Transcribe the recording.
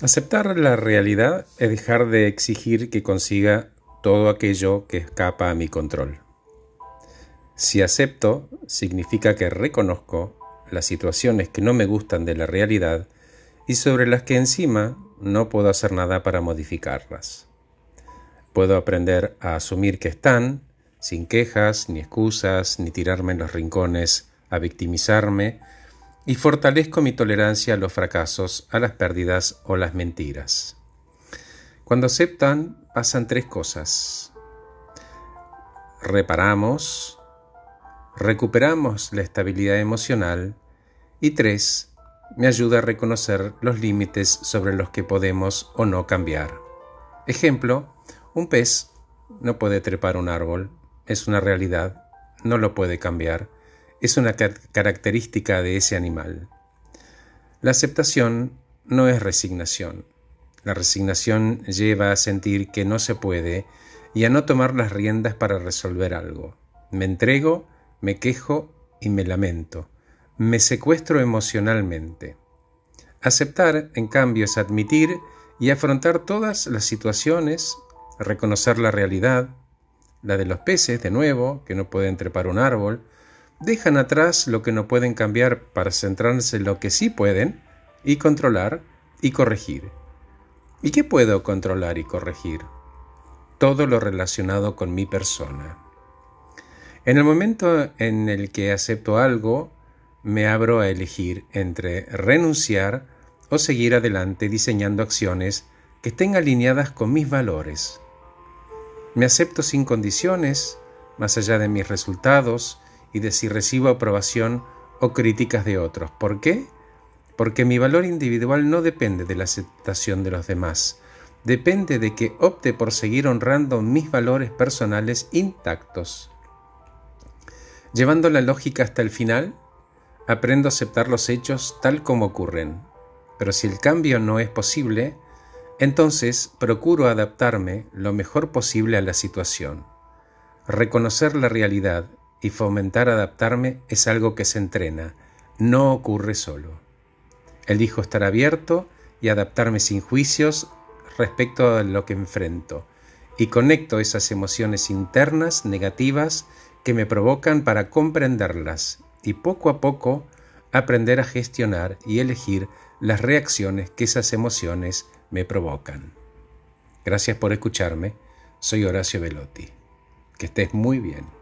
Aceptar la realidad es dejar de exigir que consiga todo aquello que escapa a mi control. Si acepto, significa que reconozco las situaciones que no me gustan de la realidad y sobre las que encima no puedo hacer nada para modificarlas. Puedo aprender a asumir que están, sin quejas, ni excusas, ni tirarme en los rincones a victimizarme, y fortalezco mi tolerancia a los fracasos, a las pérdidas o las mentiras. Cuando aceptan, pasan tres cosas. Reparamos, recuperamos la estabilidad emocional y tres, me ayuda a reconocer los límites sobre los que podemos o no cambiar. Ejemplo, un pez no puede trepar un árbol, es una realidad, no lo puede cambiar es una característica de ese animal. La aceptación no es resignación. La resignación lleva a sentir que no se puede y a no tomar las riendas para resolver algo. Me entrego, me quejo y me lamento. Me secuestro emocionalmente. Aceptar, en cambio, es admitir y afrontar todas las situaciones, reconocer la realidad, la de los peces, de nuevo, que no pueden trepar un árbol, dejan atrás lo que no pueden cambiar para centrarse en lo que sí pueden y controlar y corregir. ¿Y qué puedo controlar y corregir? Todo lo relacionado con mi persona. En el momento en el que acepto algo, me abro a elegir entre renunciar o seguir adelante diseñando acciones que estén alineadas con mis valores. Me acepto sin condiciones, más allá de mis resultados, y de si recibo aprobación o críticas de otros. ¿Por qué? Porque mi valor individual no depende de la aceptación de los demás, depende de que opte por seguir honrando mis valores personales intactos. Llevando la lógica hasta el final, aprendo a aceptar los hechos tal como ocurren. Pero si el cambio no es posible, entonces procuro adaptarme lo mejor posible a la situación. Reconocer la realidad y fomentar adaptarme es algo que se entrena, no ocurre solo. Elijo estar abierto y adaptarme sin juicios respecto a lo que enfrento, y conecto esas emociones internas negativas que me provocan para comprenderlas y poco a poco aprender a gestionar y elegir las reacciones que esas emociones me provocan. Gracias por escucharme. Soy Horacio Velotti. Que estés muy bien.